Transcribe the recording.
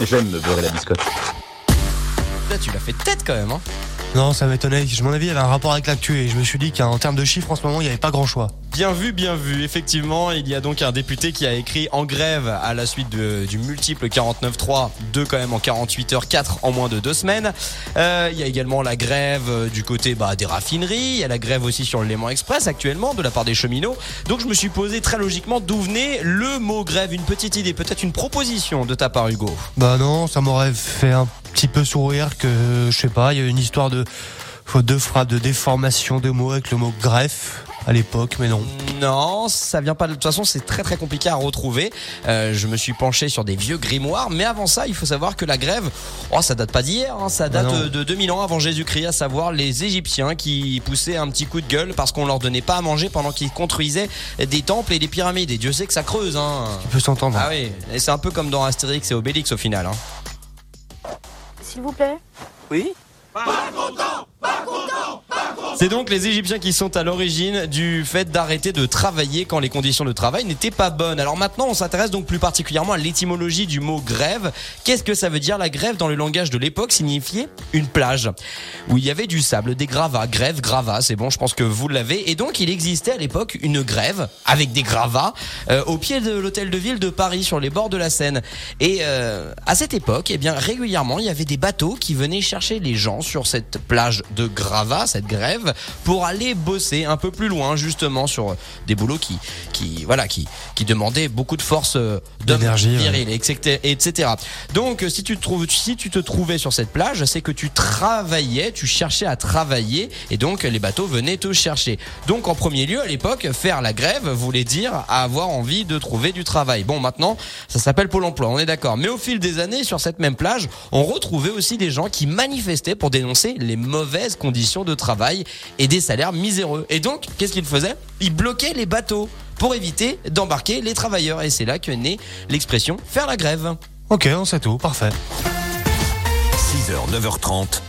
J'aime me beurrer la biscotte. Là, tu l'as fait tête quand même. Hein. Non, ça m'étonnait. Je m'en avais, il y avait un rapport avec l'actu et je me suis dit qu'en termes de chiffres, en ce moment, il n'y avait pas grand choix. Bien vu, bien vu. Effectivement, il y a donc un député qui a écrit en grève à la suite de- du multiple 49.3, 2 quand même en 48 heures, 4 en moins de deux semaines. Euh, il y a également la grève euh, du côté bah, des raffineries, il y a la grève aussi sur le Léman Express actuellement de la part des cheminots. Donc je me suis posé très logiquement d'où venait le mot grève, une petite idée, peut-être une proposition de ta part Hugo. Bah non, ça m'aurait fait un petit peu sourire que, je sais pas, il y a une histoire de de frappe, de déformation de mots avec le mot greffe à l'époque, mais non. Non, ça vient pas de toute façon, c'est très très compliqué à retrouver. Euh, je me suis penché sur des vieux grimoires, mais avant ça, il faut savoir que la grève, oh, ça date pas d'hier, hein, ça date Ah non. euh, de 2000 ans avant Jésus-Christ, à savoir les Égyptiens qui poussaient un petit coup de gueule parce qu'on leur donnait pas à manger pendant qu'ils construisaient des temples et des pyramides. Et Dieu sait que ça creuse. Hein. Tu peux s'entendre. Ah oui, et c'est un peu comme dans Astérix et Obélix au final. Hein. S'il vous plaît. Oui C'est donc les Égyptiens qui sont à l'origine du fait d'arrêter de travailler quand les conditions de travail n'étaient pas bonnes. Alors maintenant, on s'intéresse donc plus particulièrement à l'étymologie du mot grève. Qu'est-ce que ça veut dire La grève dans le langage de l'époque signifiait une plage? Où il y avait du sable, des gravats, grève, gravats, c'est bon, je pense que vous l'avez. Et donc il existait à l'époque une grève avec des gravats euh, au pied de l'hôtel de ville de Paris sur les bords de la Seine. Et euh, à cette époque, eh bien régulièrement, il y avait des bateaux qui venaient chercher les gens sur cette plage de gravats, cette grève, pour aller bosser un peu plus loin, justement sur des boulots qui, qui voilà, qui, qui demandaient beaucoup de force euh, D'énergie, ouais. viril, etc., etc. Donc, si tu te trouves, si tu te trouvais sur cette plage, c'est que tu travaillais, tu cherchais à travailler, et donc les bateaux venaient te chercher. Donc, en premier lieu, à l'époque, faire la grève voulait dire avoir envie de trouver du travail. Bon, maintenant, ça s'appelle Pôle Emploi, on est d'accord. Mais au fil des années, sur cette même plage, on retrouvait aussi des gens qui manifestaient pour dénoncer les mauvaises conditions de travail et des salaires miséreux. Et donc, qu'est-ce qu'ils faisaient Ils bloquaient les bateaux pour éviter d'embarquer les travailleurs. Et c'est là que naît l'expression faire la grève. Ok, on sait tout, parfait. 6h, 9h30,